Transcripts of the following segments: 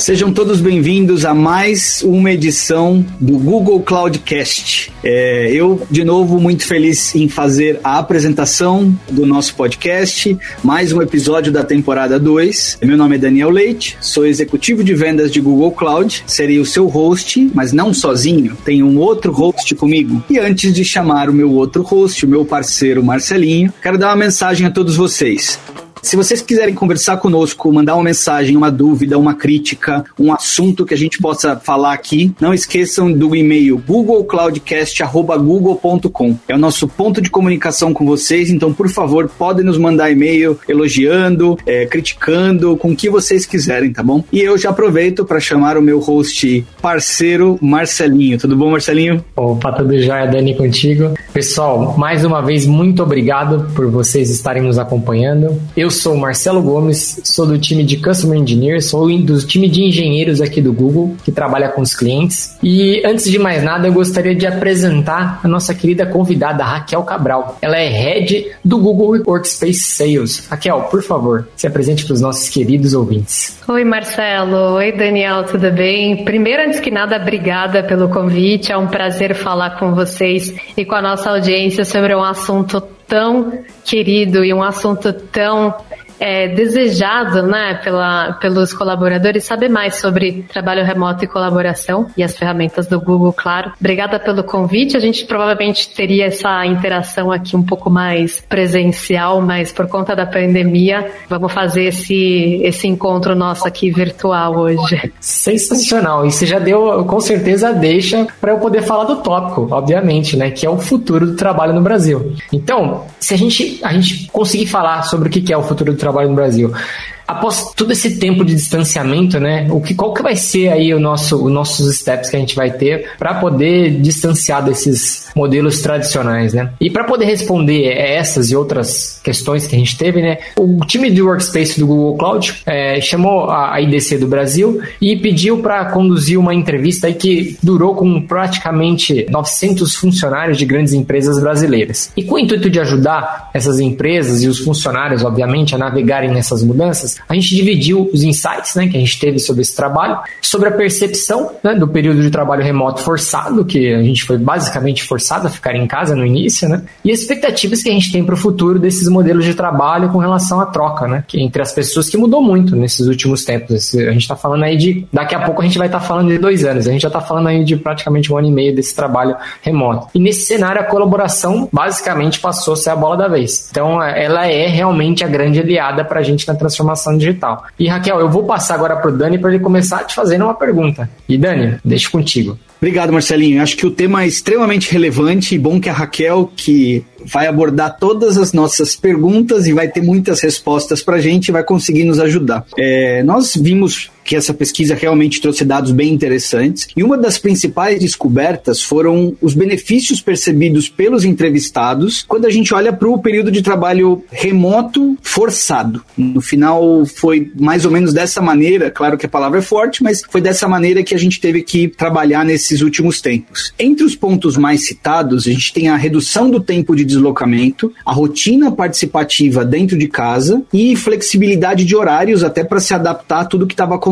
Sejam todos bem-vindos a mais uma edição do Google Cloudcast. É, eu, de novo, muito feliz em fazer a apresentação do nosso podcast, mais um episódio da temporada 2. Meu nome é Daniel Leite, sou executivo de vendas de Google Cloud, serei o seu host, mas não sozinho, tem um outro host comigo. E antes de chamar o meu outro host, o meu parceiro Marcelinho, quero dar uma mensagem a todos vocês. Se vocês quiserem conversar conosco, mandar uma mensagem, uma dúvida, uma crítica, um assunto que a gente possa falar aqui, não esqueçam do e-mail googlecloudcast.google.com. É o nosso ponto de comunicação com vocês, então, por favor, podem nos mandar e-mail elogiando, é, criticando, com o que vocês quiserem, tá bom? E eu já aproveito para chamar o meu host parceiro, Marcelinho. Tudo bom, Marcelinho? Opa, tudo jóia, Dani, contigo. Pessoal, mais uma vez, muito obrigado por vocês estarem nos acompanhando. Eu eu sou Marcelo Gomes, sou do time de Customer Engineer, sou do time de engenheiros aqui do Google, que trabalha com os clientes. E antes de mais nada, eu gostaria de apresentar a nossa querida convidada, Raquel Cabral. Ela é Head do Google Workspace Sales. Raquel, por favor, se apresente para os nossos queridos ouvintes. Oi, Marcelo. Oi, Daniel, tudo bem? Primeiro, antes que nada, obrigada pelo convite. É um prazer falar com vocês e com a nossa audiência sobre um assunto tão querido e um assunto tão é, desejado né, pela, pelos colaboradores saber mais sobre trabalho remoto e colaboração e as ferramentas do Google, claro. Obrigada pelo convite. A gente provavelmente teria essa interação aqui um pouco mais presencial, mas por conta da pandemia, vamos fazer esse, esse encontro nosso aqui virtual hoje. Sensacional. E você já deu, com certeza, deixa para eu poder falar do tópico, obviamente, né? Que é o futuro do trabalho no Brasil. Então, se a gente, a gente conseguir falar sobre o que é o futuro do trabalho trabalho no Brasil após todo esse tempo de distanciamento, né, o que, qual que vai ser aí o nosso, os nossos steps que a gente vai ter para poder distanciar desses modelos tradicionais, né? E para poder responder essas e outras questões que a gente teve, né, o time de workspace do Google Cloud é, chamou a IDC do Brasil e pediu para conduzir uma entrevista aí que durou com praticamente 900 funcionários de grandes empresas brasileiras. E com o intuito de ajudar essas empresas e os funcionários, obviamente, a navegarem nessas mudanças, a gente dividiu os insights né, que a gente teve sobre esse trabalho, sobre a percepção né, do período de trabalho remoto forçado, que a gente foi basicamente forçado a ficar em casa no início, né, e as expectativas que a gente tem para o futuro desses modelos de trabalho com relação à troca, né, que entre as pessoas que mudou muito nesses últimos tempos. A gente está falando aí de, daqui a pouco a gente vai estar tá falando de dois anos, a gente já está falando aí de praticamente um ano e meio desse trabalho remoto. E nesse cenário a colaboração basicamente passou a ser a bola da vez. Então ela é realmente a grande aliada para a gente na transformação transformação digital. E Raquel, eu vou passar agora para o Dani para ele começar te fazendo uma pergunta. E Dani, deixo contigo. Obrigado, Marcelinho. Acho que o tema é extremamente relevante e bom que a Raquel, que vai abordar todas as nossas perguntas e vai ter muitas respostas para a gente, vai conseguir nos ajudar. É, nós vimos que essa pesquisa realmente trouxe dados bem interessantes. E uma das principais descobertas foram os benefícios percebidos pelos entrevistados quando a gente olha para o período de trabalho remoto forçado. No final, foi mais ou menos dessa maneira, claro que a palavra é forte, mas foi dessa maneira que a gente teve que trabalhar nesses últimos tempos. Entre os pontos mais citados, a gente tem a redução do tempo de deslocamento, a rotina participativa dentro de casa e flexibilidade de horários até para se adaptar a tudo que estava acontecendo,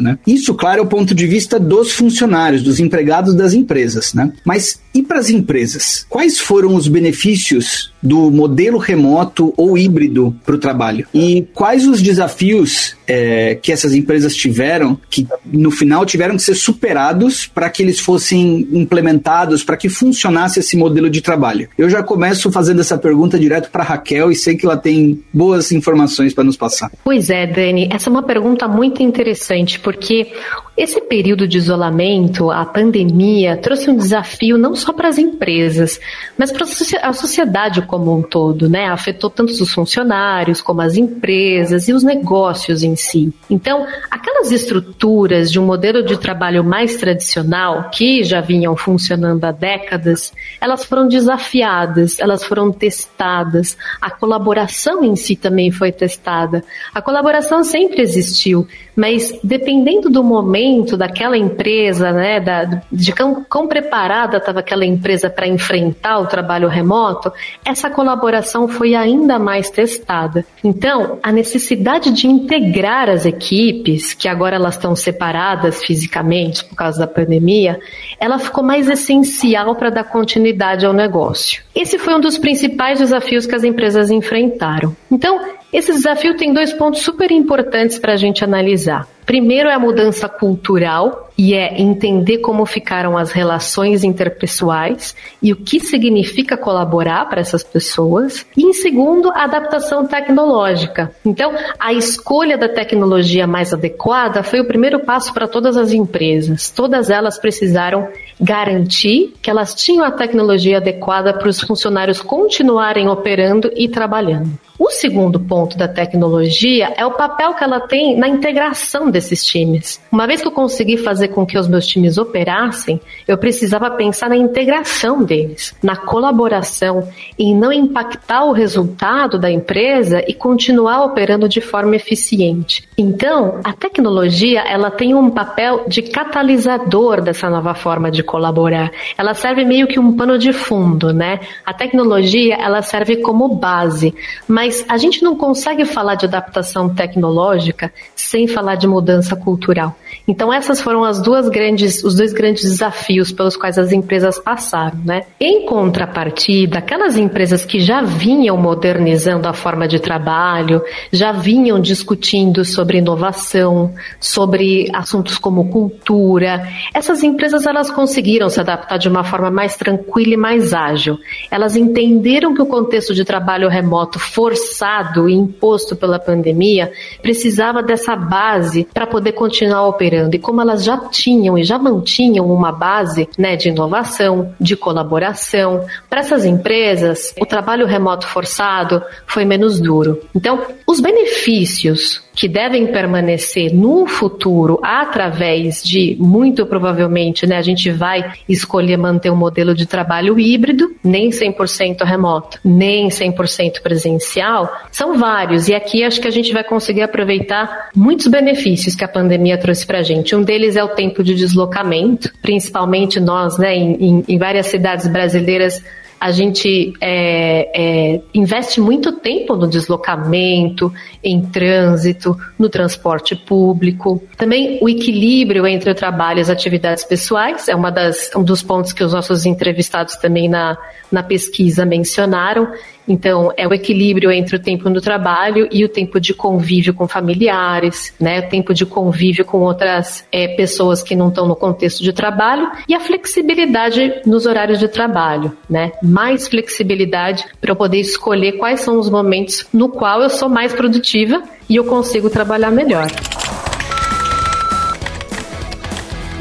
né? Isso, claro, é o ponto de vista dos funcionários, dos empregados das empresas, né? Mas e para as empresas? Quais foram os benefícios do modelo remoto ou híbrido para o trabalho? E quais os desafios é, que essas empresas tiveram, que no final tiveram que ser superados para que eles fossem implementados, para que funcionasse esse modelo de trabalho? Eu já começo fazendo essa pergunta direto para Raquel e sei que ela tem boas informações para nos passar. Pois é, Dani, essa é uma pergunta muito interessante, porque esse período de isolamento, a pandemia, trouxe um desafio não só para as empresas, mas para a sociedade como um todo, né? Afetou tanto os funcionários como as empresas e os negócios em si. Então, aquelas estruturas de um modelo de trabalho mais tradicional, que já vinham funcionando há décadas, elas foram desafiadas, elas foram testadas, a colaboração em si também foi testada. A colaboração sempre existiu, mas dependendo do momento daquela empresa, né, da, de quão, quão preparada estava aquela empresa para enfrentar o trabalho remoto, essa colaboração foi ainda mais testada. Então, a necessidade de integrar as equipes, que agora elas estão separadas fisicamente por causa da pandemia, ela ficou mais essencial para dar continuidade ao negócio. Esse foi um dos principais desafios que as empresas enfrentaram. Então, esse desafio tem dois pontos super importantes para a gente analisar. Primeiro é a mudança cultural e é entender como ficaram as relações interpessoais e o que significa colaborar para essas pessoas. E em segundo, a adaptação tecnológica. Então, a escolha da tecnologia mais adequada foi o primeiro passo para todas as empresas. Todas elas precisaram garantir que elas tinham a tecnologia adequada para os funcionários continuarem operando e trabalhando. O segundo ponto da tecnologia é o papel que ela tem na integração desses times. Uma vez que eu consegui fazer com que os meus times operassem, eu precisava pensar na integração deles, na colaboração, em não impactar o resultado da empresa e continuar operando de forma eficiente. Então, a tecnologia ela tem um papel de catalisador dessa nova forma de colaborar. Ela serve meio que um pano de fundo, né? A tecnologia ela serve como base, mas a gente não consegue falar de adaptação tecnológica sem falar de mudança cultural. Então essas foram as duas grandes, os dois grandes desafios pelos quais as empresas passaram, né? Em contrapartida, aquelas empresas que já vinham modernizando a forma de trabalho, já vinham discutindo sobre inovação, sobre assuntos como cultura, essas empresas elas conseguiram se adaptar de uma forma mais tranquila e mais ágil. Elas entenderam que o contexto de trabalho remoto for forçado e imposto pela pandemia, precisava dessa base para poder continuar operando. E como elas já tinham e já mantinham uma base né, de inovação, de colaboração, para essas empresas, o trabalho remoto forçado foi menos duro. Então, os benefícios que devem permanecer no futuro através de, muito provavelmente, né, a gente vai escolher manter um modelo de trabalho híbrido, nem 100% remoto, nem 100% presencial, são vários. E aqui acho que a gente vai conseguir aproveitar muitos benefícios que a pandemia trouxe para a gente. Um deles é o tempo de deslocamento, principalmente nós, né, em, em, várias cidades brasileiras a gente é, é, investe muito tempo no deslocamento, em trânsito, no transporte público. Também o equilíbrio entre o trabalho e as atividades pessoais é uma das, um dos pontos que os nossos entrevistados também na, na pesquisa mencionaram. Então, é o equilíbrio entre o tempo no trabalho e o tempo de convívio com familiares, né? O tempo de convívio com outras é, pessoas que não estão no contexto de trabalho e a flexibilidade nos horários de trabalho, né? Mais flexibilidade para eu poder escolher quais são os momentos no qual eu sou mais produtiva e eu consigo trabalhar melhor.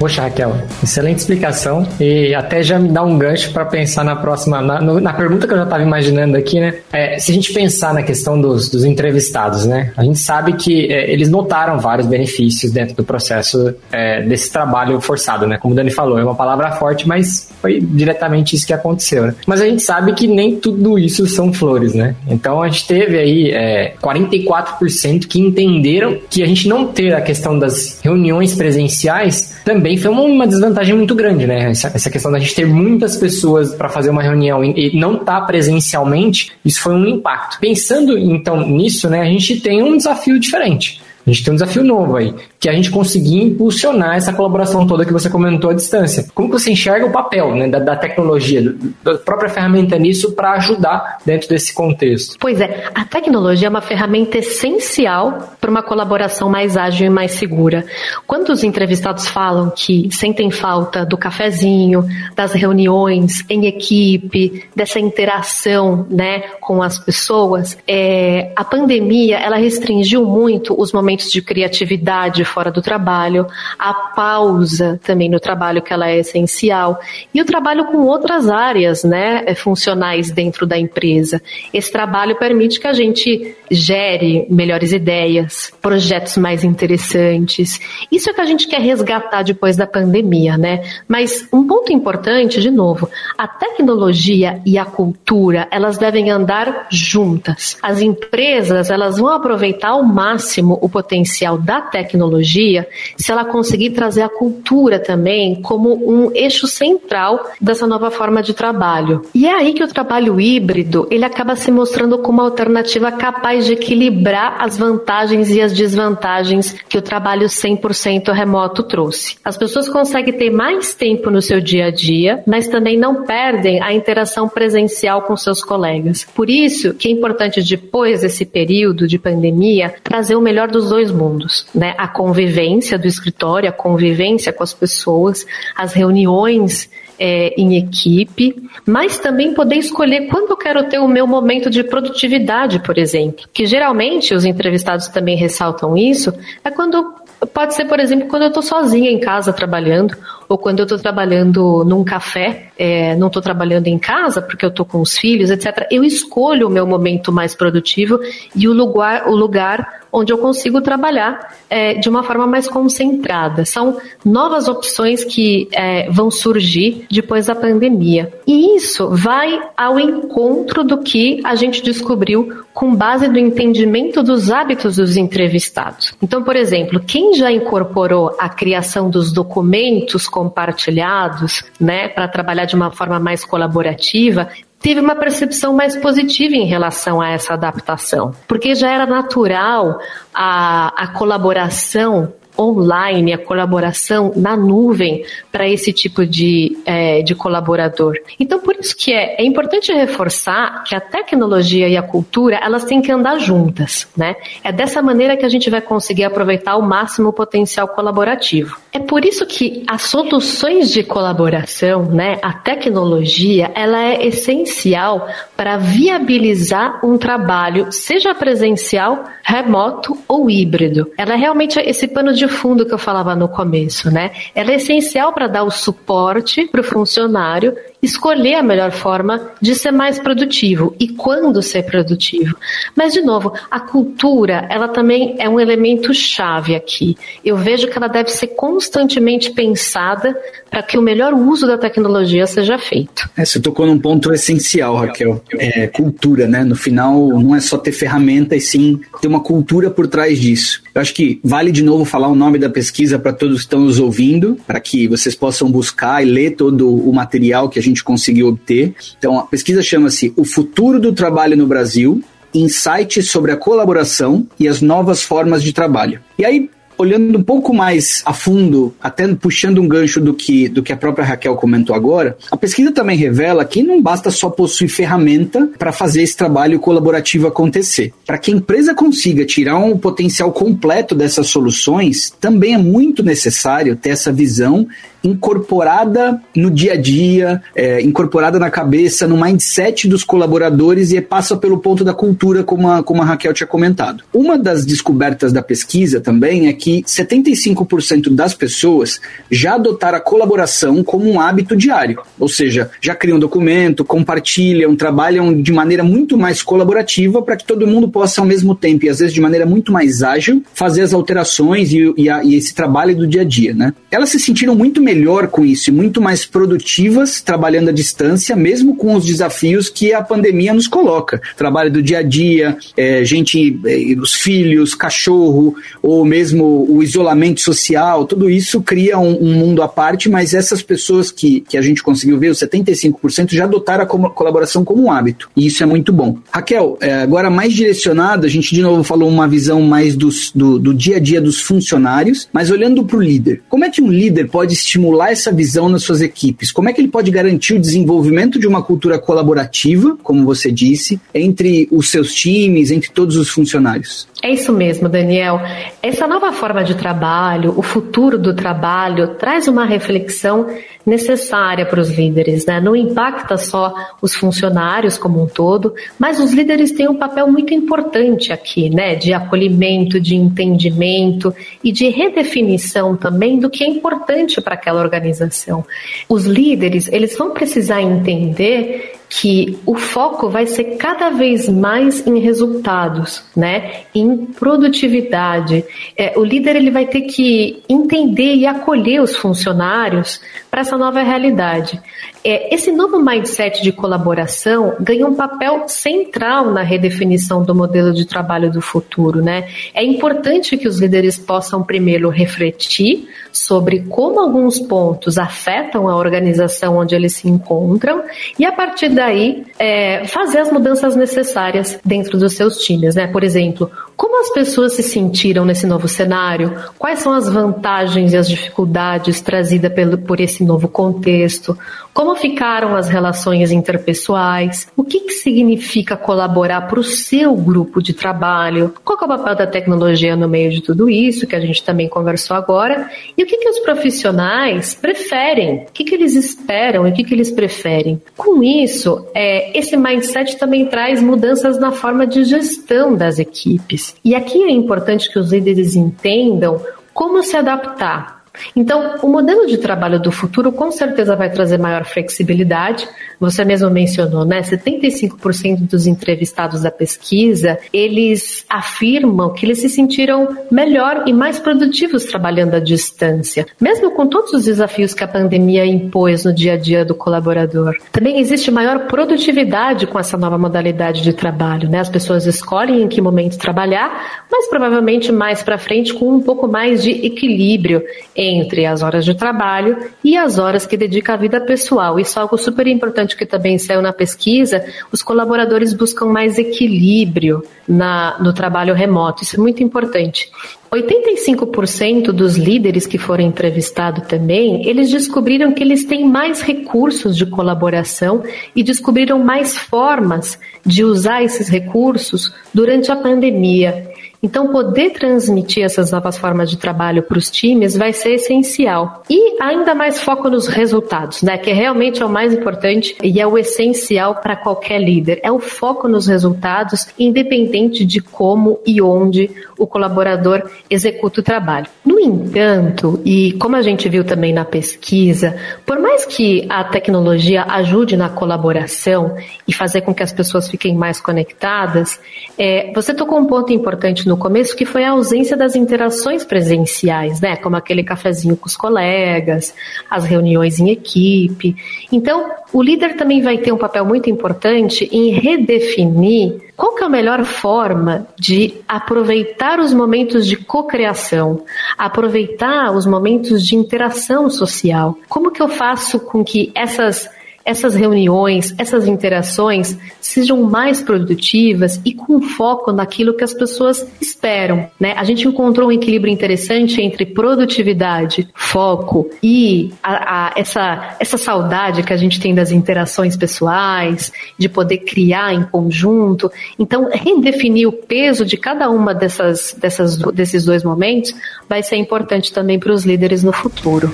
Poxa, Raquel, excelente explicação e até já me dá um gancho para pensar na próxima, na, na, pergunta que eu já estava imaginando aqui, né? É, se a gente pensar na questão dos, dos entrevistados, né? A gente sabe que é, eles notaram vários benefícios dentro do processo é, desse trabalho forçado, né? Como o Dani falou, é uma palavra forte, mas foi diretamente isso que aconteceu, né? Mas a gente sabe que nem tudo isso são flores, né? Então a gente teve aí é, 44% que entenderam que a gente não ter a questão das reuniões presenciais também também foi uma desvantagem muito grande, né? Essa, essa questão da gente ter muitas pessoas para fazer uma reunião e, e não estar tá presencialmente, isso foi um impacto. Pensando então nisso, né, a gente tem um desafio diferente. A gente tem um desafio novo aí, que é a gente conseguir impulsionar essa colaboração toda que você comentou à distância. Como você enxerga o papel né, da, da tecnologia, da própria ferramenta nisso para ajudar dentro desse contexto? Pois é, a tecnologia é uma ferramenta essencial para uma colaboração mais ágil e mais segura. Quando os entrevistados falam que sentem falta do cafezinho, das reuniões em equipe, dessa interação né, com as pessoas, é, a pandemia ela restringiu muito os momentos momentos de criatividade fora do trabalho, a pausa também no trabalho que ela é essencial e o trabalho com outras áreas, né, é, funcionais dentro da empresa. Esse trabalho permite que a gente gere melhores ideias, projetos mais interessantes. Isso é que a gente quer resgatar depois da pandemia, né? Mas um ponto importante, de novo, a tecnologia e a cultura, elas devem andar juntas. As empresas, elas vão aproveitar ao máximo o potencial potencial da tecnologia se ela conseguir trazer a cultura também como um eixo central dessa nova forma de trabalho. E é aí que o trabalho híbrido ele acaba se mostrando como uma alternativa capaz de equilibrar as vantagens e as desvantagens que o trabalho 100% remoto trouxe. As pessoas conseguem ter mais tempo no seu dia a dia, mas também não perdem a interação presencial com seus colegas. Por isso que é importante depois desse período de pandemia trazer o melhor dos dois mundos, né? A convivência do escritório, a convivência com as pessoas, as reuniões é, em equipe, mas também poder escolher quando eu quero ter o meu momento de produtividade, por exemplo. Que geralmente os entrevistados também ressaltam isso, é quando Pode ser, por exemplo, quando eu estou sozinha em casa trabalhando, ou quando eu estou trabalhando num café, é, não estou trabalhando em casa porque eu estou com os filhos, etc. Eu escolho o meu momento mais produtivo e o lugar, o lugar onde eu consigo trabalhar é, de uma forma mais concentrada. São novas opções que é, vão surgir depois da pandemia. E isso vai ao encontro do que a gente descobriu com base no entendimento dos hábitos dos entrevistados. Então, por exemplo, quem já incorporou a criação dos documentos compartilhados, né, para trabalhar de uma forma mais colaborativa, teve uma percepção mais positiva em relação a essa adaptação, porque já era natural a, a colaboração online, a colaboração na nuvem para esse tipo de, é, de colaborador. Então, por isso que é, é importante reforçar que a tecnologia e a cultura, elas têm que andar juntas, né? É dessa maneira que a gente vai conseguir aproveitar ao máximo o potencial colaborativo. É por isso que as soluções de colaboração, né, a tecnologia, ela é essencial para viabilizar um trabalho, seja presencial, remoto ou híbrido. Ela é realmente esse pano de de fundo que eu falava no começo, né? Ela é essencial para dar o suporte para o funcionário escolher a melhor forma de ser mais produtivo e quando ser produtivo. Mas de novo, a cultura, ela também é um elemento chave aqui. Eu vejo que ela deve ser constantemente pensada para que o melhor uso da tecnologia seja feito. É, você tocou num ponto essencial, Raquel. É cultura, né? No final, não é só ter ferramenta, e sim ter uma cultura por trás disso. Eu acho que vale de novo falar o nome da pesquisa para todos que estão nos ouvindo, para que vocês possam buscar e ler todo o material que a gente gente conseguiu obter. Então, a pesquisa chama-se O Futuro do Trabalho no Brasil, insights sobre a colaboração e as novas formas de trabalho. E aí, olhando um pouco mais a fundo, até puxando um gancho do que, do que a própria Raquel comentou agora, a pesquisa também revela que não basta só possuir ferramenta para fazer esse trabalho colaborativo acontecer. Para que a empresa consiga tirar um potencial completo dessas soluções, também é muito necessário ter essa visão incorporada no dia a dia, é, incorporada na cabeça, no mindset dos colaboradores e passa pelo ponto da cultura, como a, como a Raquel tinha comentado. Uma das descobertas da pesquisa também é que 75% das pessoas já adotaram a colaboração como um hábito diário, ou seja, já criam documento, compartilham, trabalham de maneira muito mais colaborativa para que todo mundo possa ao mesmo tempo e às vezes de maneira muito mais ágil fazer as alterações e, e, a, e esse trabalho do dia a dia, né? Elas se sentiram muito melhor com isso muito mais produtivas trabalhando à distância, mesmo com os desafios que a pandemia nos coloca. Trabalho do dia a dia, é, gente, é, os filhos, cachorro, ou mesmo o isolamento social, tudo isso cria um, um, mundo à parte, mas essas pessoas que, que a gente conseguiu ver, os 75%, já adotaram a colaboração como um hábito. E isso é muito bom. Raquel, é, agora mais direcionado, a gente de novo falou uma visão mais dos, do, do dia a dia dos funcionários, mas olhando para o líder. Como é que um líder pode estimular essa visão nas suas equipes? Como é que ele pode garantir o desenvolvimento de uma cultura colaborativa, como você disse, entre os seus times, entre todos os funcionários? É isso mesmo, Daniel. Essa nova forma de trabalho, o futuro do trabalho, traz uma reflexão necessária para os líderes, né? Não impacta só os funcionários como um todo, mas os líderes têm um papel muito importante aqui, né? De acolhimento, de entendimento e de redefinição também do que é importante para aquela organização. Os líderes, eles vão precisar entender que o foco vai ser cada vez mais em resultados, né? Em produtividade. É, o líder ele vai ter que entender e acolher os funcionários para essa nova realidade. É, esse novo mindset de colaboração ganha um papel central na redefinição do modelo de trabalho do futuro. Né? É importante que os líderes possam primeiro refletir sobre como alguns pontos afetam a organização onde eles se encontram e a partir daí é, fazer as mudanças necessárias dentro dos seus times, né? Por exemplo, como as pessoas se sentiram nesse novo cenário? Quais são as vantagens e as dificuldades trazidas pelo, por esse novo contexto? Como ficaram as relações interpessoais? O que, que significa colaborar para o seu grupo de trabalho? Qual é o papel da tecnologia no meio de tudo isso, que a gente também conversou agora? E o que, que os profissionais preferem? O que, que eles esperam e o que, que eles preferem? Com isso, é, esse mindset também traz mudanças na forma de gestão das equipes. E aqui é importante que os líderes entendam como se adaptar então, o modelo de trabalho do futuro com certeza vai trazer maior flexibilidade. Você mesmo mencionou, né? 75% dos entrevistados da pesquisa, eles afirmam que eles se sentiram melhor e mais produtivos trabalhando à distância, mesmo com todos os desafios que a pandemia impôs no dia a dia do colaborador. Também existe maior produtividade com essa nova modalidade de trabalho, né? As pessoas escolhem em que momento trabalhar, mas provavelmente mais para frente com um pouco mais de equilíbrio entre as horas de trabalho e as horas que dedica à vida pessoal. Isso é algo super importante que também saiu na pesquisa. Os colaboradores buscam mais equilíbrio na, no trabalho remoto. Isso é muito importante. 85% dos líderes que foram entrevistados também, eles descobriram que eles têm mais recursos de colaboração e descobriram mais formas de usar esses recursos durante a pandemia. Então, poder transmitir essas novas formas de trabalho para os times vai ser essencial. E ainda mais foco nos resultados, né? Que realmente é o mais importante e é o essencial para qualquer líder. É o foco nos resultados, independente de como e onde o colaborador executa o trabalho. No entanto, e como a gente viu também na pesquisa, por mais que a tecnologia ajude na colaboração e fazer com que as pessoas fiquem mais conectadas, é, você tocou um ponto importante no no começo, que foi a ausência das interações presenciais, né? Como aquele cafezinho com os colegas, as reuniões em equipe. Então, o líder também vai ter um papel muito importante em redefinir qual que é a melhor forma de aproveitar os momentos de cocriação, aproveitar os momentos de interação social. Como que eu faço com que essas essas reuniões, essas interações sejam mais produtivas e com foco naquilo que as pessoas esperam. Né? A gente encontrou um equilíbrio interessante entre produtividade, foco e a, a, essa, essa saudade que a gente tem das interações pessoais, de poder criar em conjunto. Então, redefinir o peso de cada uma dessas, dessas, desses dois momentos vai ser importante também para os líderes no futuro.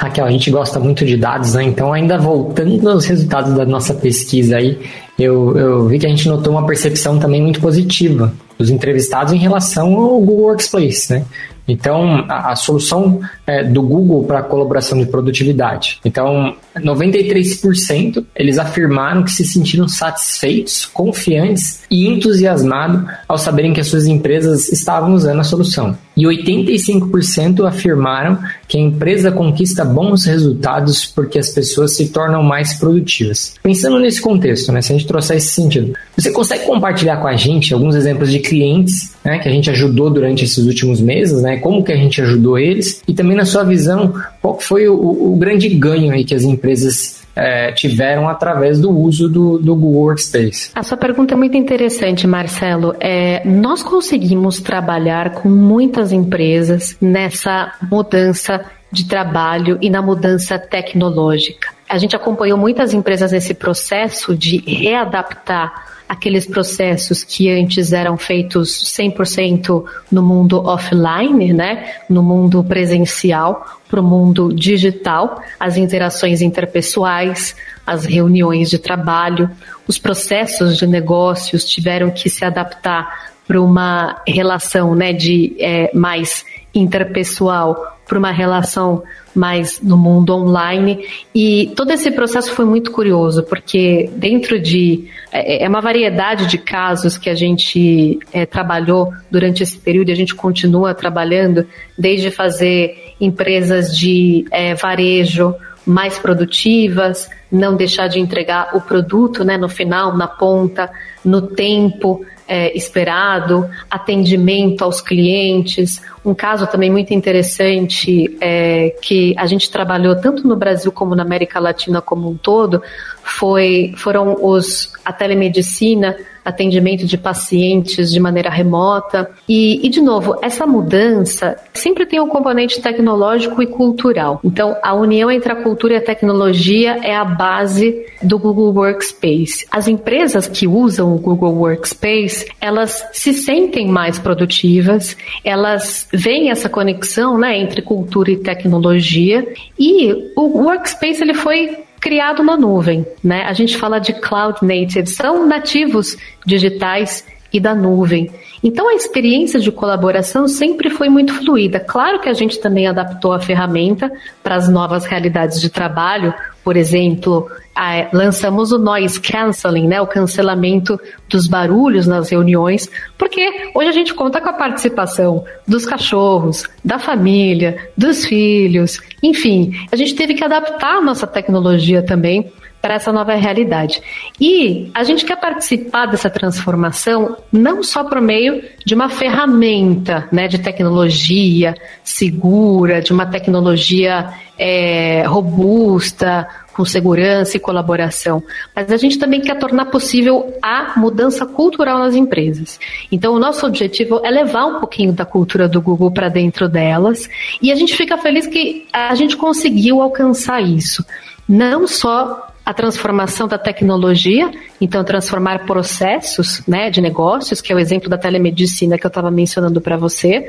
Raquel, a gente gosta muito de dados, né? Então, ainda voltando aos resultados da nossa pesquisa aí, eu, eu vi que a gente notou uma percepção também muito positiva dos entrevistados em relação ao Google Workspace, né? Então, a, a solução é, do Google para colaboração de produtividade. Então, 93% eles afirmaram que se sentiram satisfeitos, confiantes e entusiasmados ao saberem que as suas empresas estavam usando a solução. E 85% afirmaram que a empresa conquista bons resultados porque as pessoas se tornam mais produtivas. Pensando nesse contexto, né, se a gente trouxer esse sentido, você consegue compartilhar com a gente alguns exemplos de clientes né, que a gente ajudou durante esses últimos meses, né, como que a gente ajudou eles e também na sua visão, qual foi o, o grande ganho aí que as empresas é, tiveram através do uso do, do Google Workspace. A sua pergunta é muito interessante, Marcelo. É, nós conseguimos trabalhar com muitas empresas nessa mudança de trabalho e na mudança tecnológica. A gente acompanhou muitas empresas nesse processo de readaptar aqueles processos que antes eram feitos 100% no mundo offline, né, no mundo presencial, para o mundo digital, as interações interpessoais, as reuniões de trabalho, os processos de negócios tiveram que se adaptar para uma relação né, de é, mais interpessoal para uma relação mais no mundo online. E todo esse processo foi muito curioso, porque dentro de. É, é uma variedade de casos que a gente é, trabalhou durante esse período e a gente continua trabalhando, desde fazer empresas de é, varejo mais produtivas, não deixar de entregar o produto né, no final, na ponta, no tempo é, esperado, atendimento aos clientes. Um caso também muito interessante é, que a gente trabalhou tanto no Brasil como na América Latina como um todo foi, foram os, a telemedicina atendimento de pacientes de maneira remota. E, e, de novo, essa mudança sempre tem um componente tecnológico e cultural. Então, a união entre a cultura e a tecnologia é a base do Google Workspace. As empresas que usam o Google Workspace, elas se sentem mais produtivas, elas veem essa conexão né, entre cultura e tecnologia, e o Workspace ele foi criado na nuvem, né? A gente fala de cloud native, são nativos digitais e da nuvem. Então a experiência de colaboração sempre foi muito fluida. Claro que a gente também adaptou a ferramenta para as novas realidades de trabalho, por exemplo, a, lançamos o noise canceling, né, o cancelamento dos barulhos nas reuniões, porque hoje a gente conta com a participação dos cachorros, da família, dos filhos, enfim, a gente teve que adaptar a nossa tecnologia também para essa nova realidade. E a gente quer participar dessa transformação não só por meio de uma ferramenta né, de tecnologia segura, de uma tecnologia é, robusta, com segurança e colaboração, mas a gente também quer tornar possível a mudança cultural nas empresas. Então, o nosso objetivo é levar um pouquinho da cultura do Google para dentro delas e a gente fica feliz que a gente conseguiu alcançar isso. Não só a transformação da tecnologia, então transformar processos né, de negócios, que é o exemplo da telemedicina que eu estava mencionando para você,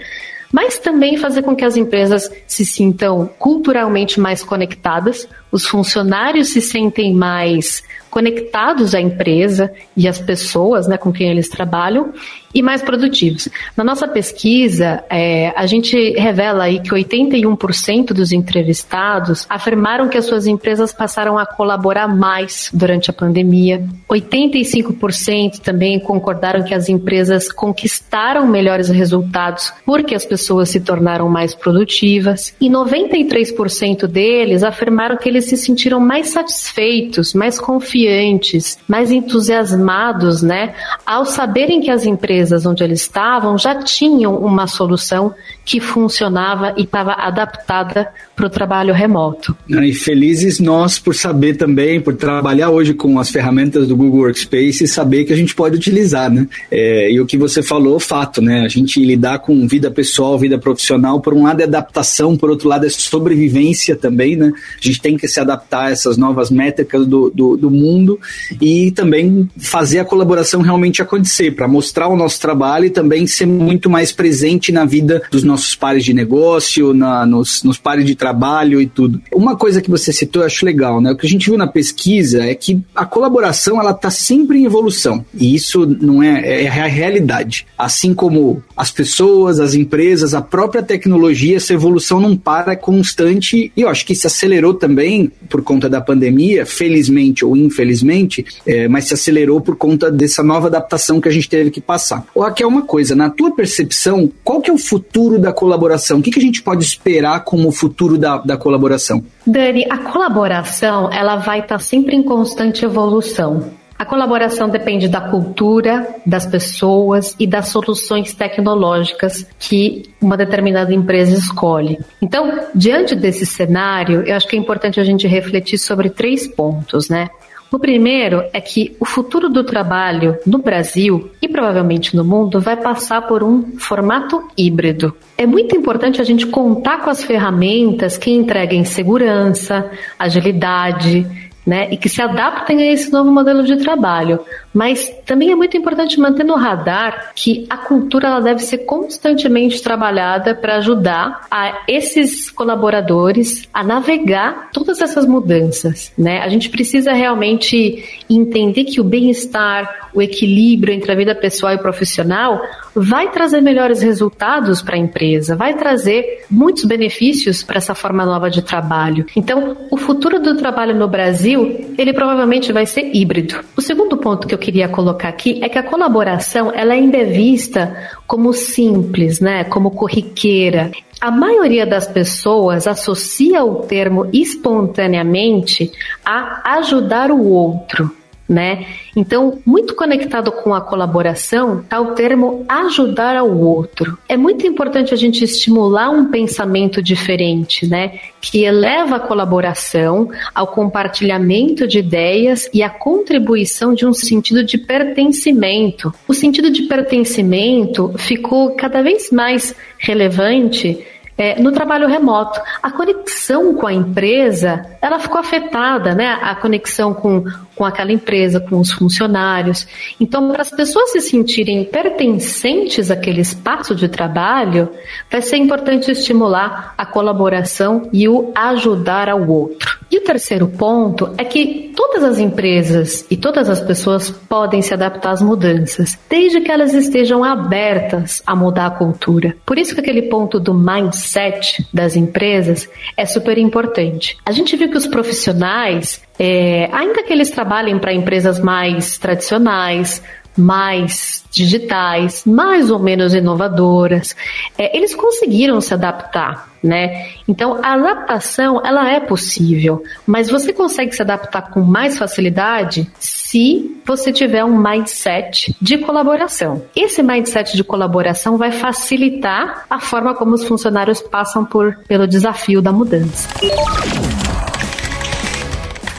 mas também fazer com que as empresas se sintam culturalmente mais conectadas, os funcionários se sentem mais conectados à empresa e às pessoas né, com quem eles trabalham e mais produtivos. Na nossa pesquisa, é, a gente revela aí que 81% dos entrevistados afirmaram que as suas empresas passaram a colaborar mais durante a pandemia. 85% também concordaram que as empresas conquistaram melhores resultados porque as pessoas se tornaram mais produtivas. E 93% deles afirmaram que eles se sentiram mais satisfeitos, mais confiantes, mais entusiasmados, né, ao saberem que as empresas empresas onde eles estavam já tinham uma solução que funcionava e estava adaptada para o trabalho remoto. E felizes nós por saber também, por trabalhar hoje com as ferramentas do Google Workspace e saber que a gente pode utilizar, né? É, e o que você falou, fato, né? A gente lidar com vida pessoal, vida profissional, por um lado é adaptação, por outro lado é sobrevivência também, né? A gente tem que se adaptar a essas novas métricas do, do, do mundo e também fazer a colaboração realmente acontecer, para mostrar o nosso trabalho e também ser muito mais presente na vida dos nossos pares de negócio, na, nos, nos pares de trabalho e tudo. Uma coisa que você citou eu acho legal, né? O que a gente viu na pesquisa é que a colaboração ela está sempre em evolução e isso não é, é a realidade. Assim como as pessoas, as empresas, a própria tecnologia, essa evolução não para, é constante e eu acho que se acelerou também por conta da pandemia, felizmente ou infelizmente, é, mas se acelerou por conta dessa nova adaptação que a gente teve que passar. Aqui é uma coisa, na tua percepção, qual que é o futuro da colaboração? O que, que a gente pode esperar como futuro da, da colaboração? Dani, a colaboração ela vai estar tá sempre em constante evolução. A colaboração depende da cultura, das pessoas e das soluções tecnológicas que uma determinada empresa escolhe. Então, diante desse cenário, eu acho que é importante a gente refletir sobre três pontos, né? O primeiro é que o futuro do trabalho no Brasil e provavelmente no mundo vai passar por um formato híbrido. É muito importante a gente contar com as ferramentas que entreguem segurança, agilidade, né, e que se adaptem a esse novo modelo de trabalho. Mas também é muito importante manter no radar que a cultura ela deve ser constantemente trabalhada para ajudar a esses colaboradores a navegar todas essas mudanças. Né? A gente precisa realmente entender que o bem-estar, o equilíbrio entre a vida pessoal e profissional vai trazer melhores resultados para a empresa, vai trazer muitos benefícios para essa forma nova de trabalho. Então, o futuro do trabalho no Brasil ele provavelmente vai ser híbrido. O segundo ponto que eu queria colocar aqui é que a colaboração ela ainda é vista como simples, né, como corriqueira. A maioria das pessoas associa o termo espontaneamente a ajudar o outro né? Então, muito conectado com a colaboração está o termo ajudar ao outro. É muito importante a gente estimular um pensamento diferente, né? Que eleva a colaboração ao compartilhamento de ideias e a contribuição de um sentido de pertencimento. O sentido de pertencimento ficou cada vez mais relevante é, no trabalho remoto. A conexão com a empresa, ela ficou afetada, né? A conexão com, com aquela empresa, com os funcionários. Então, para as pessoas se sentirem pertencentes àquele espaço de trabalho, vai ser importante estimular a colaboração e o ajudar ao outro. E o terceiro ponto é que todas as empresas e todas as pessoas podem se adaptar às mudanças, desde que elas estejam abertas a mudar a cultura. Por isso que aquele ponto do mindset das empresas é super importante. A gente viu que os profissionais, é, ainda que eles trabalhem para empresas mais tradicionais, mais digitais, mais ou menos inovadoras, é, eles conseguiram se adaptar, né? Então a adaptação ela é possível, mas você consegue se adaptar com mais facilidade se você tiver um mindset de colaboração. Esse mindset de colaboração vai facilitar a forma como os funcionários passam por pelo desafio da mudança.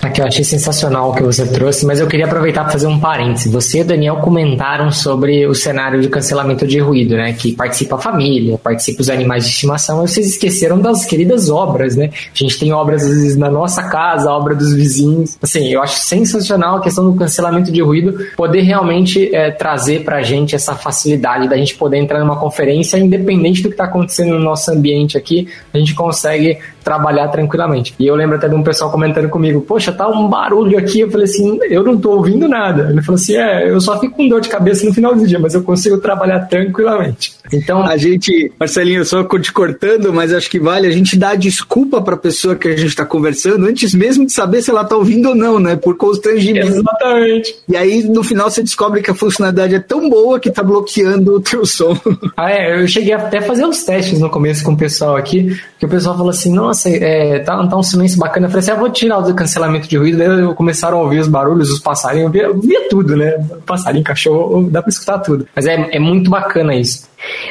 Aqui eu achei sensacional o que você trouxe, mas eu queria aproveitar para fazer um parêntese. Você e Daniel comentaram sobre o cenário de cancelamento de ruído, né? Que participa a família, participa os animais de estimação, e vocês esqueceram das queridas obras, né? A gente tem obras, às vezes, na nossa casa, obra dos vizinhos. Assim, eu acho sensacional a questão do cancelamento de ruído, poder realmente é, trazer para a gente essa facilidade da gente poder entrar numa conferência, independente do que está acontecendo no nosso ambiente aqui, a gente consegue trabalhar tranquilamente. E eu lembro até de um pessoal comentando comigo, poxa, tá um barulho aqui. Eu falei assim, eu não tô ouvindo nada. Ele falou assim, é, eu só fico com dor de cabeça no final do dia, mas eu consigo trabalhar tranquilamente. Então, a gente, Marcelinho, só te cortando, mas acho que vale a gente dar desculpa para a pessoa que a gente está conversando antes mesmo de saber se ela tá ouvindo ou não, né? Por constrangimento. Exatamente. E aí, no final, você descobre que a funcionalidade é tão boa que tá bloqueando o teu som. Ah, é, eu cheguei até a fazer uns testes no começo com o pessoal aqui, que o pessoal falou assim, nossa, é, tá, tá um silêncio bacana. Eu falei assim, ah, vou tirar o cancelamento de ruído. Daí começaram a ouvir os barulhos, os passarinhos, eu via, eu via tudo, né? Passarinho, cachorro, dá para escutar tudo. Mas é, é muito bacana isso.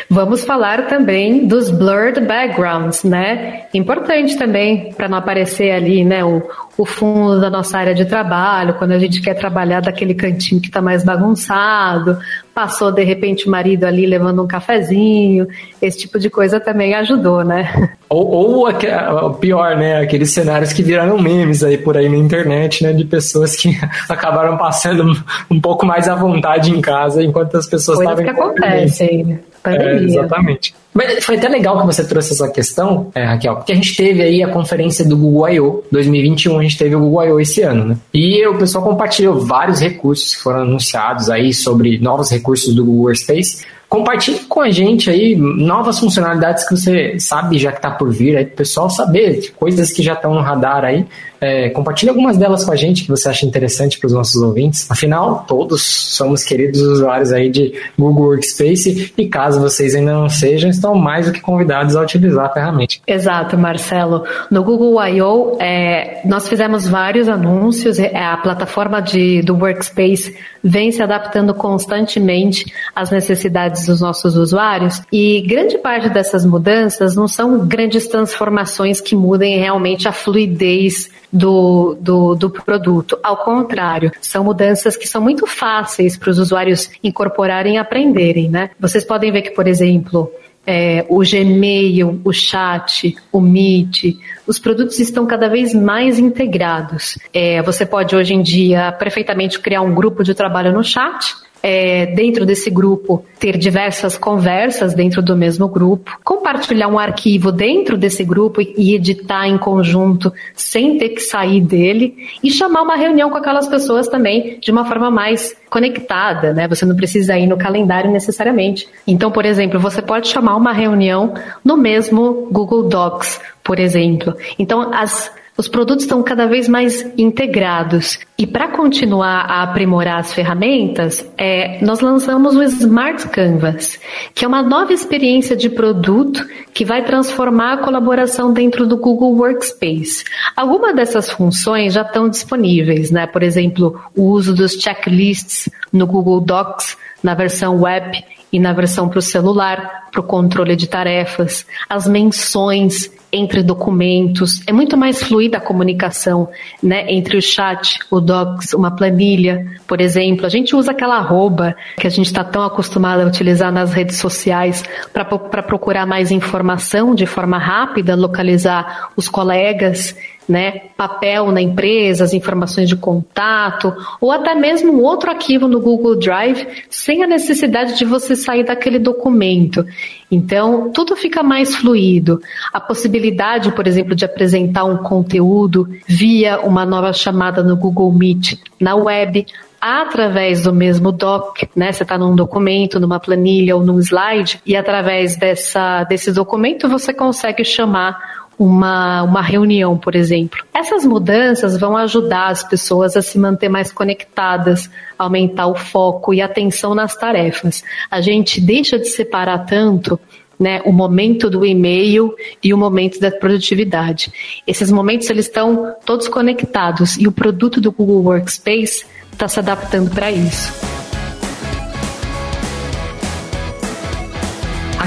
Vamos falar também dos blurred backgrounds, né? Importante também para não aparecer ali, né, o, o fundo da nossa área de trabalho, quando a gente quer trabalhar daquele cantinho que está mais bagunçado, passou de repente o marido ali levando um cafezinho, esse tipo de coisa também ajudou, né? Ou, ou pior, né? Aqueles cenários que viraram memes aí por aí na internet, né? De pessoas que acabaram passando um pouco mais à vontade em casa enquanto as pessoas estavam. Coisas que acontecem. É, exatamente. Mas foi até legal que você trouxe essa questão, é, Raquel, porque a gente teve aí a conferência do Google I.O. 2021, a gente teve o Google I.O. esse ano, né? E o pessoal compartilhou vários recursos que foram anunciados aí sobre novos recursos do Google Workspace. Compartilhe com a gente aí novas funcionalidades que você sabe já que está por vir, aí o pessoal saber coisas que já estão no radar aí. É, compartilhe algumas delas com a gente que você acha interessante para os nossos ouvintes. Afinal, todos somos queridos usuários aí de Google Workspace e caso vocês ainda não sejam, estão mais do que convidados a utilizar a ferramenta. Exato, Marcelo. No Google I.O., é, nós fizemos vários anúncios, é, a plataforma de, do Workspace vem se adaptando constantemente às necessidades dos nossos usuários e grande parte dessas mudanças não são grandes transformações que mudem realmente a fluidez do, do, do, produto. Ao contrário, são mudanças que são muito fáceis para os usuários incorporarem e aprenderem, né? Vocês podem ver que, por exemplo, é, o Gmail, o chat, o Meet, os produtos estão cada vez mais integrados. É, você pode hoje em dia perfeitamente criar um grupo de trabalho no chat é, dentro desse grupo, ter diversas conversas dentro do mesmo grupo, compartilhar um arquivo dentro desse grupo e editar em conjunto sem ter que sair dele e chamar uma reunião com aquelas pessoas também de uma forma mais conectada, né? Você não precisa ir no calendário necessariamente. Então, por exemplo, você pode chamar uma reunião no mesmo Google Docs, por exemplo. Então, as os produtos estão cada vez mais integrados. E para continuar a aprimorar as ferramentas, é, nós lançamos o Smart Canvas, que é uma nova experiência de produto que vai transformar a colaboração dentro do Google Workspace. Algumas dessas funções já estão disponíveis, né? Por exemplo, o uso dos checklists no Google Docs na versão web e na versão para o celular, para o controle de tarefas, as menções entre documentos, é muito mais fluida a comunicação, né, entre o chat, o docs, uma planilha, por exemplo. A gente usa aquela arroba que a gente está tão acostumado a utilizar nas redes sociais para procurar mais informação de forma rápida, localizar os colegas né, papel na empresa, as informações de contato, ou até mesmo um outro arquivo no Google Drive, sem a necessidade de você sair daquele documento. Então, tudo fica mais fluido. A possibilidade, por exemplo, de apresentar um conteúdo via uma nova chamada no Google Meet na web, através do mesmo doc, né? Você está num documento, numa planilha ou num slide, e através dessa, desse documento você consegue chamar uma, uma reunião, por exemplo. Essas mudanças vão ajudar as pessoas a se manter mais conectadas, aumentar o foco e atenção nas tarefas. A gente deixa de separar tanto né, o momento do e-mail e o momento da produtividade. Esses momentos eles estão todos conectados e o produto do Google Workspace está se adaptando para isso.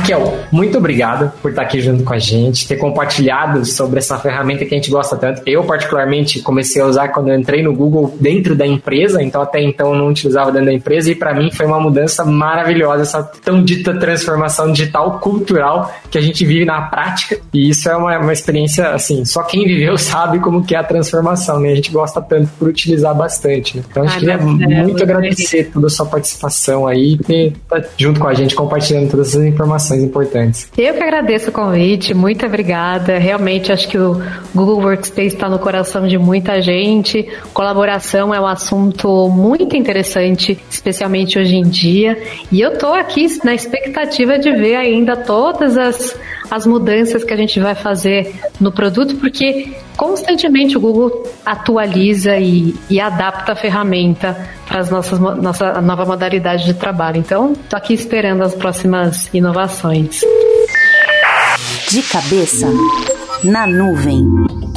Raquel, muito obrigado por estar aqui junto com a gente, ter compartilhado sobre essa ferramenta que a gente gosta tanto. Eu, particularmente, comecei a usar quando eu entrei no Google dentro da empresa, então até então não utilizava dentro da empresa, e para mim foi uma mudança maravilhosa, essa tão dita transformação digital cultural que a gente vive na prática. E isso é uma, uma experiência, assim, só quem viveu sabe como que é a transformação, né? A gente gosta tanto por utilizar bastante, né? Então a gente queria muito agradecer toda a sua participação aí, estar tá junto com a gente, compartilhando todas essas informações informações importantes. Eu que agradeço o convite, muito obrigada. Realmente acho que o Google Workspace está no coração de muita gente. Colaboração é um assunto muito interessante, especialmente hoje em dia. E eu estou aqui na expectativa de ver ainda todas as, as mudanças que a gente vai fazer no produto, porque constantemente o Google atualiza e, e adapta a ferramenta para as nossas nossa nova modalidade de trabalho. Então, estou aqui esperando as próximas inovações. De cabeça na nuvem.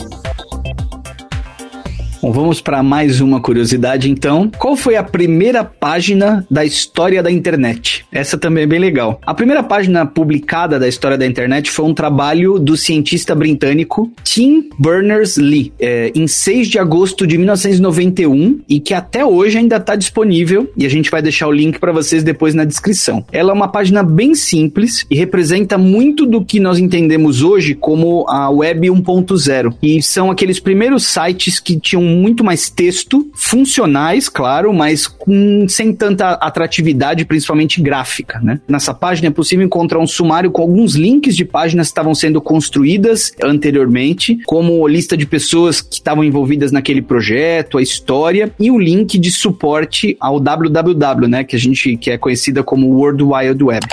Bom, vamos para mais uma curiosidade então. Qual foi a primeira página da história da internet? Essa também é bem legal. A primeira página publicada da história da internet foi um trabalho do cientista britânico Tim Berners-Lee, é, em 6 de agosto de 1991 e que até hoje ainda está disponível e a gente vai deixar o link para vocês depois na descrição. Ela é uma página bem simples e representa muito do que nós entendemos hoje como a Web 1.0 e são aqueles primeiros sites que tinham muito mais texto, funcionais, claro, mas com, sem tanta atratividade, principalmente gráfica, né? Nessa página é possível encontrar um sumário com alguns links de páginas que estavam sendo construídas anteriormente, como lista de pessoas que estavam envolvidas naquele projeto, a história e o link de suporte ao www, né, que a gente que é conhecida como World Wide Web.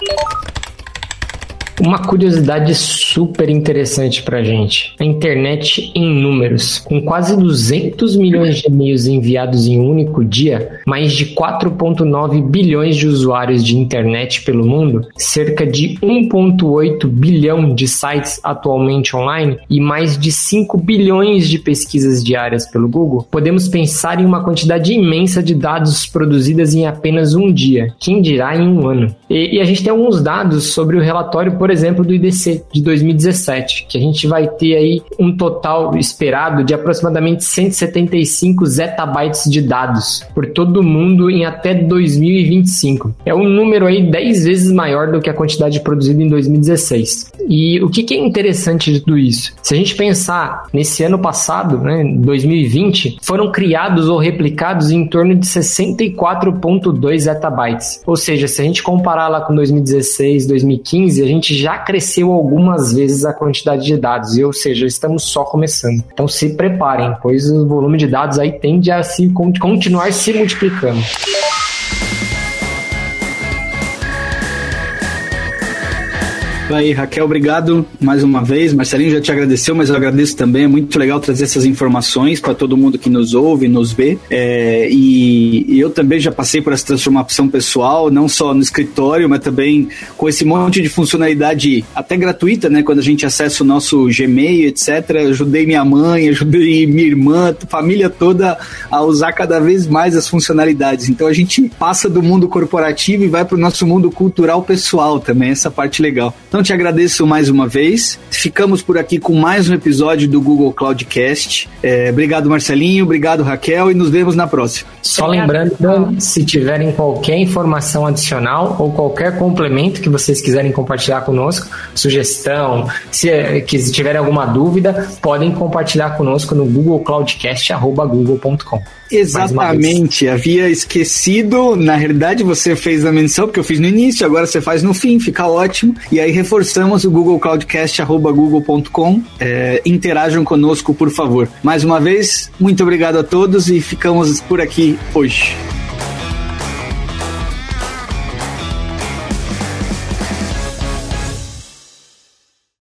Uma curiosidade super interessante pra gente. A internet em números. Com quase 200 milhões de e-mails enviados em um único dia, mais de 4.9 bilhões de usuários de internet pelo mundo, cerca de 1.8 bilhão de sites atualmente online e mais de 5 bilhões de pesquisas diárias pelo Google, podemos pensar em uma quantidade imensa de dados produzidas em apenas um dia, quem dirá em um ano. E, e a gente tem alguns dados sobre o relatório por exemplo, do IDC de 2017, que a gente vai ter aí um total esperado de aproximadamente 175 zettabytes de dados por todo mundo em até 2025. É um número aí 10 vezes maior do que a quantidade produzida em 2016. E o que, que é interessante de tudo isso? Se a gente pensar nesse ano passado, né, 2020, foram criados ou replicados em torno de 64.2 zettabytes. Ou seja, se a gente comparar lá com 2016, 2015, a gente já cresceu algumas vezes a quantidade de dados, ou seja, estamos só começando. Então se preparem, pois o volume de dados aí tende a se continuar se multiplicando. Aí, Raquel, obrigado mais uma vez. Marcelinho já te agradeceu, mas eu agradeço também. É muito legal trazer essas informações para todo mundo que nos ouve, nos vê. É, e, eu também já passei por essa transformação pessoal, não só no escritório, mas também com esse monte de funcionalidade até gratuita, né? Quando a gente acessa o nosso Gmail, etc. Eu ajudei minha mãe, ajudei minha irmã, família toda a usar cada vez mais as funcionalidades. Então a gente passa do mundo corporativo e vai para o nosso mundo cultural pessoal também, essa parte legal. Então te agradeço mais uma vez. Ficamos por aqui com mais um episódio do Google Cloudcast. É, obrigado, Marcelinho. Obrigado, Raquel. E nos vemos na próxima. Só lembrando, se tiverem qualquer informação adicional ou qualquer complemento que vocês quiserem compartilhar conosco, sugestão, se, se tiverem alguma dúvida, podem compartilhar conosco no googlecloudcast.google.com. Exatamente, havia esquecido. Na realidade, você fez a menção, porque eu fiz no início, agora você faz no fim, fica ótimo. E aí reforçamos o Google Cloudcast.google.com. É, interajam conosco, por favor. Mais uma vez, muito obrigado a todos e ficamos por aqui hoje.